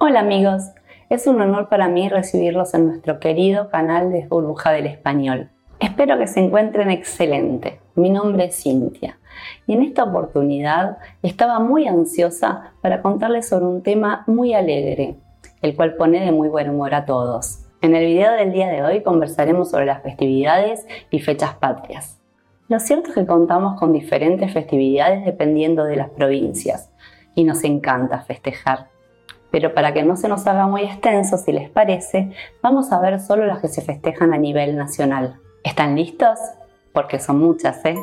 Hola amigos, es un honor para mí recibirlos en nuestro querido canal de Burbuja del Español. Espero que se encuentren excelente. Mi nombre es Cintia y en esta oportunidad estaba muy ansiosa para contarles sobre un tema muy alegre, el cual pone de muy buen humor a todos. En el video del día de hoy conversaremos sobre las festividades y fechas patrias. Lo cierto es que contamos con diferentes festividades dependiendo de las provincias y nos encanta festejar pero para que no se nos haga muy extenso, si les parece, vamos a ver solo las que se festejan a nivel nacional. ¿Están listos? Porque son muchas, ¿eh?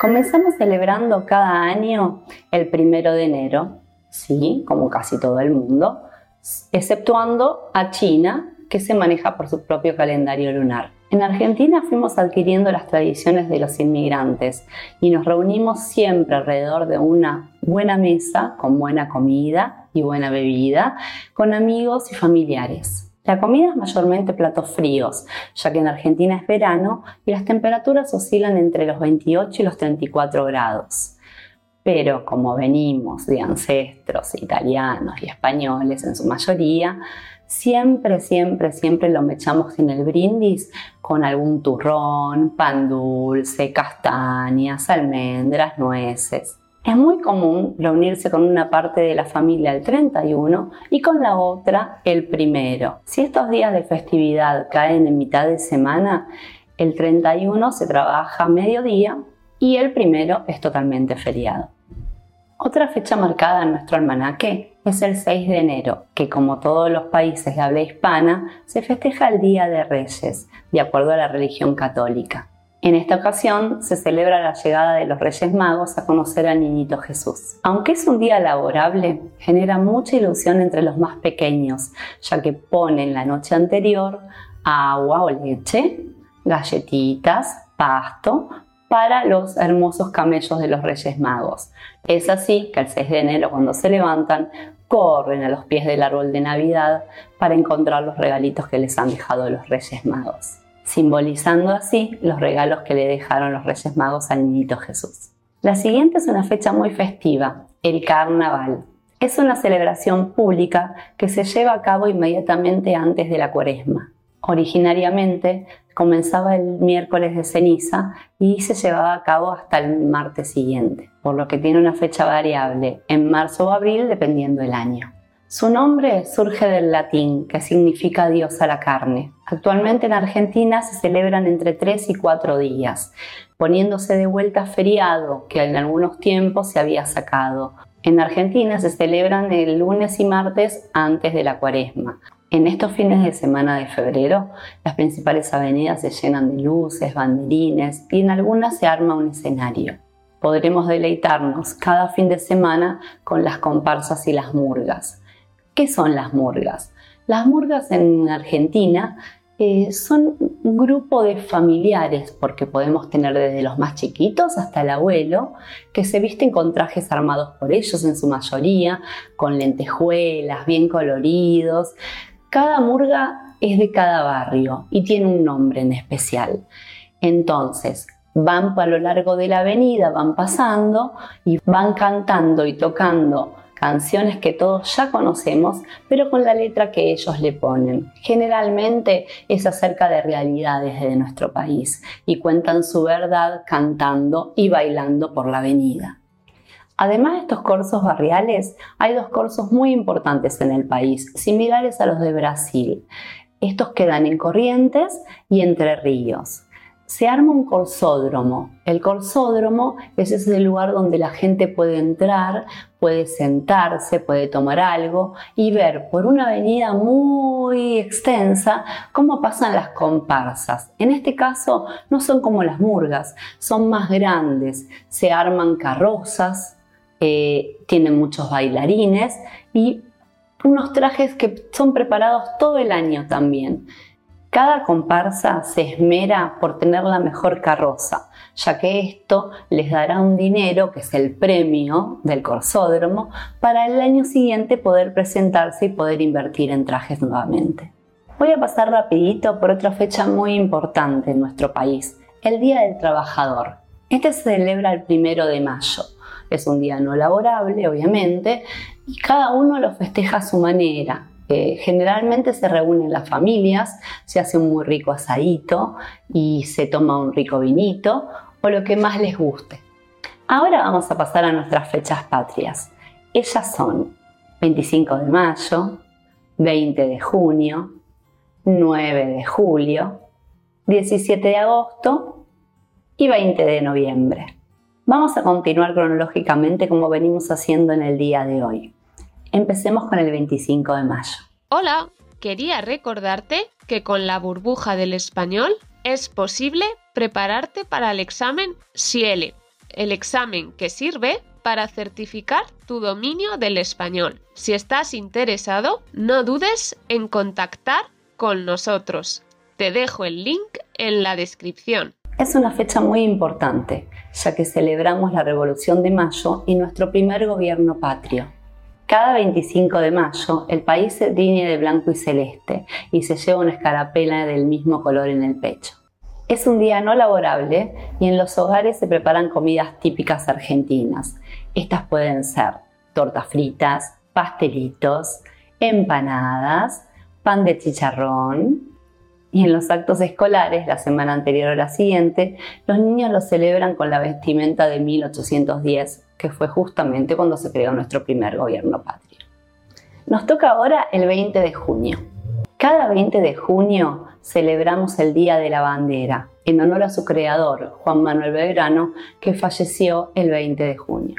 Comenzamos celebrando cada año el primero de enero, sí, como casi todo el mundo, exceptuando a China, que se maneja por su propio calendario lunar. En Argentina fuimos adquiriendo las tradiciones de los inmigrantes y nos reunimos siempre alrededor de una buena mesa con buena comida y buena bebida, con amigos y familiares. La comida es mayormente platos fríos, ya que en Argentina es verano y las temperaturas oscilan entre los 28 y los 34 grados. Pero como venimos de ancestros italianos y españoles en su mayoría, siempre, siempre, siempre lo mechamos en el brindis con algún turrón, pan dulce, castañas, almendras, nueces. Es muy común reunirse con una parte de la familia el 31 y con la otra el primero. Si estos días de festividad caen en mitad de semana, el 31 se trabaja mediodía y el primero es totalmente feriado. Otra fecha marcada en nuestro almanaque es el 6 de enero, que como todos los países de habla hispana, se festeja el Día de Reyes, de acuerdo a la religión católica. En esta ocasión se celebra la llegada de los Reyes Magos a conocer al Niñito Jesús. Aunque es un día laborable, genera mucha ilusión entre los más pequeños, ya que ponen la noche anterior agua o leche, galletitas, pasto, para los hermosos camellos de los Reyes Magos. Es así que el 6 de enero, cuando se levantan, corren a los pies del árbol de Navidad para encontrar los regalitos que les han dejado los Reyes Magos, simbolizando así los regalos que le dejaron los Reyes Magos al niñito Jesús. La siguiente es una fecha muy festiva, el Carnaval. Es una celebración pública que se lleva a cabo inmediatamente antes de la cuaresma. Originariamente comenzaba el miércoles de ceniza y se llevaba a cabo hasta el martes siguiente, por lo que tiene una fecha variable en marzo o abril dependiendo del año. Su nombre surge del latín, que significa Dios a la carne. Actualmente en Argentina se celebran entre 3 y 4 días, poniéndose de vuelta feriado que en algunos tiempos se había sacado. En Argentina se celebran el lunes y martes antes de la cuaresma, en estos fines de semana de febrero, las principales avenidas se llenan de luces, banderines y en algunas se arma un escenario. Podremos deleitarnos cada fin de semana con las comparsas y las murgas. ¿Qué son las murgas? Las murgas en Argentina eh, son un grupo de familiares, porque podemos tener desde los más chiquitos hasta el abuelo, que se visten con trajes armados por ellos en su mayoría, con lentejuelas, bien coloridos, cada murga es de cada barrio y tiene un nombre en especial. Entonces, van a lo largo de la avenida, van pasando y van cantando y tocando canciones que todos ya conocemos, pero con la letra que ellos le ponen. Generalmente es acerca de realidades de nuestro país y cuentan su verdad cantando y bailando por la avenida. Además de estos corsos barriales, hay dos corsos muy importantes en el país, similares a los de Brasil. Estos quedan en Corrientes y Entre Ríos. Se arma un corsódromo. El corsódromo es ese lugar donde la gente puede entrar, puede sentarse, puede tomar algo y ver por una avenida muy extensa cómo pasan las comparsas. En este caso no son como las murgas, son más grandes. Se arman carrozas, eh, tienen muchos bailarines y unos trajes que son preparados todo el año también. Cada comparsa se esmera por tener la mejor carroza, ya que esto les dará un dinero, que es el premio del corsódromo, para el año siguiente poder presentarse y poder invertir en trajes nuevamente. Voy a pasar rapidito por otra fecha muy importante en nuestro país, el Día del Trabajador. Este se celebra el primero de mayo. Es un día no laborable, obviamente, y cada uno lo festeja a su manera. Eh, generalmente se reúnen las familias, se hace un muy rico asadito y se toma un rico vinito o lo que más les guste. Ahora vamos a pasar a nuestras fechas patrias. Ellas son 25 de mayo, 20 de junio, 9 de julio, 17 de agosto y 20 de noviembre. Vamos a continuar cronológicamente como venimos haciendo en el día de hoy. Empecemos con el 25 de mayo. Hola, quería recordarte que con la burbuja del español es posible prepararte para el examen SIELE, el examen que sirve para certificar tu dominio del español. Si estás interesado, no dudes en contactar con nosotros. Te dejo el link en la descripción. Es una fecha muy importante, ya que celebramos la Revolución de Mayo y nuestro primer gobierno patrio. Cada 25 de mayo el país se tiñe de blanco y celeste y se lleva una escarapela del mismo color en el pecho. Es un día no laborable y en los hogares se preparan comidas típicas argentinas. Estas pueden ser tortas fritas, pastelitos, empanadas, pan de chicharrón. Y en los actos escolares, la semana anterior o la siguiente, los niños lo celebran con la vestimenta de 1810 que fue justamente cuando se creó nuestro primer gobierno patrio. Nos toca ahora el 20 de junio. Cada 20 de junio celebramos el Día de la Bandera, en honor a su creador, Juan Manuel Belgrano, que falleció el 20 de junio.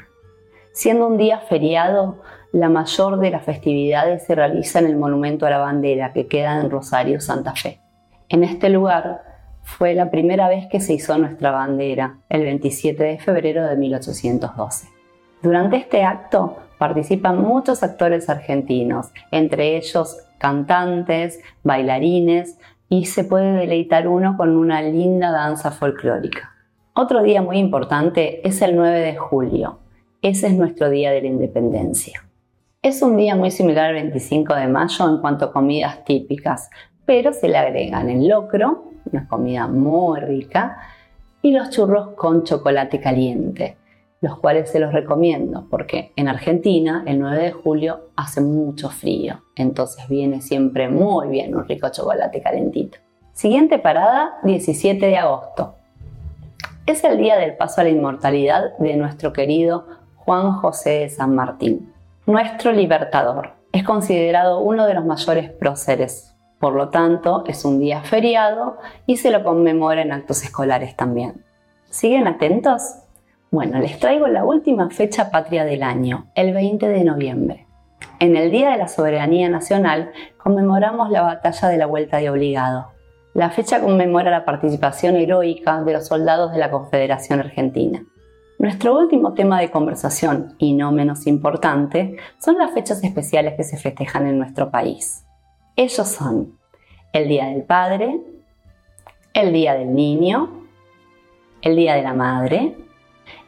Siendo un día feriado, la mayor de las festividades se realiza en el Monumento a la Bandera, que queda en Rosario, Santa Fe. En este lugar fue la primera vez que se hizo nuestra bandera, el 27 de febrero de 1812. Durante este acto participan muchos actores argentinos, entre ellos cantantes, bailarines y se puede deleitar uno con una linda danza folclórica. Otro día muy importante es el 9 de julio. Ese es nuestro Día de la Independencia. Es un día muy similar al 25 de mayo en cuanto a comidas típicas, pero se le agregan el locro, una comida muy rica, y los churros con chocolate caliente, los cuales se los recomiendo porque en Argentina el 9 de julio hace mucho frío, entonces viene siempre muy bien un rico chocolate calentito. Siguiente parada, 17 de agosto. Es el día del paso a la inmortalidad de nuestro querido Juan José de San Martín, nuestro libertador. Es considerado uno de los mayores próceres por lo tanto, es un día feriado y se lo conmemora en actos escolares también. ¿Siguen atentos? Bueno, les traigo la última fecha patria del año, el 20 de noviembre. En el Día de la Soberanía Nacional conmemoramos la batalla de la Vuelta de Obligado. La fecha conmemora la participación heroica de los soldados de la Confederación Argentina. Nuestro último tema de conversación, y no menos importante, son las fechas especiales que se festejan en nuestro país. Ellos son el Día del Padre, el Día del Niño, el Día de la Madre.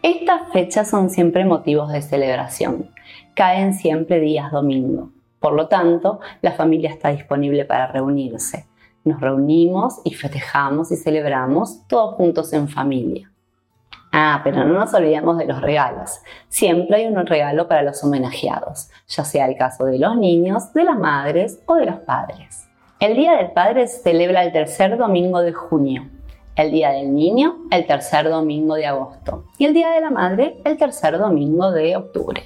Estas fechas son siempre motivos de celebración. Caen siempre días domingo. Por lo tanto, la familia está disponible para reunirse. Nos reunimos y festejamos y celebramos todos juntos en familia. Ah, pero no nos olvidemos de los regalos. Siempre hay un regalo para los homenajeados, ya sea el caso de los niños, de las madres o de los padres. El Día del Padre se celebra el tercer domingo de junio, el Día del Niño el tercer domingo de agosto y el Día de la Madre el tercer domingo de octubre.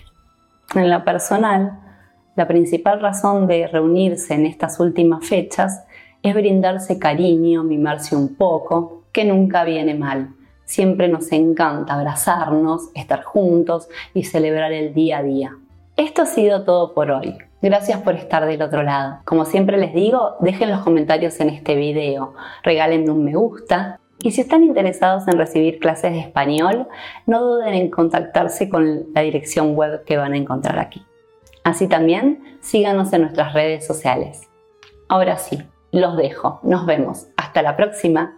En lo personal, la principal razón de reunirse en estas últimas fechas es brindarse cariño, mimarse un poco, que nunca viene mal Siempre nos encanta abrazarnos, estar juntos y celebrar el día a día. Esto ha sido todo por hoy. Gracias por estar del otro lado. Como siempre les digo, dejen los comentarios en este video, regálenme un me gusta y si están interesados en recibir clases de español, no duden en contactarse con la dirección web que van a encontrar aquí. Así también, síganos en nuestras redes sociales. Ahora sí, los dejo. Nos vemos. Hasta la próxima.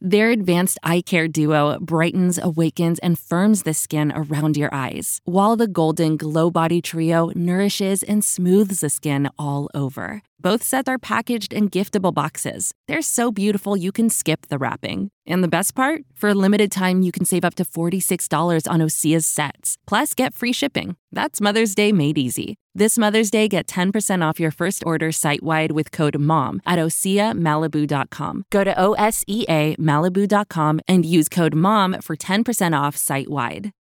Their advanced eye care duo brightens, awakens, and firms the skin around your eyes, while the Golden Glow Body Trio nourishes and smooths the skin all over. Both sets are packaged in giftable boxes. They're so beautiful you can skip the wrapping. And the best part? For a limited time, you can save up to $46 on Osea's sets. Plus, get free shipping. That's Mother's Day made easy. This Mother's Day, get 10% off your first order site wide with code MOM at OseaMalibu.com. Go to O S E A Malibu.com and use code MOM for 10% off site wide.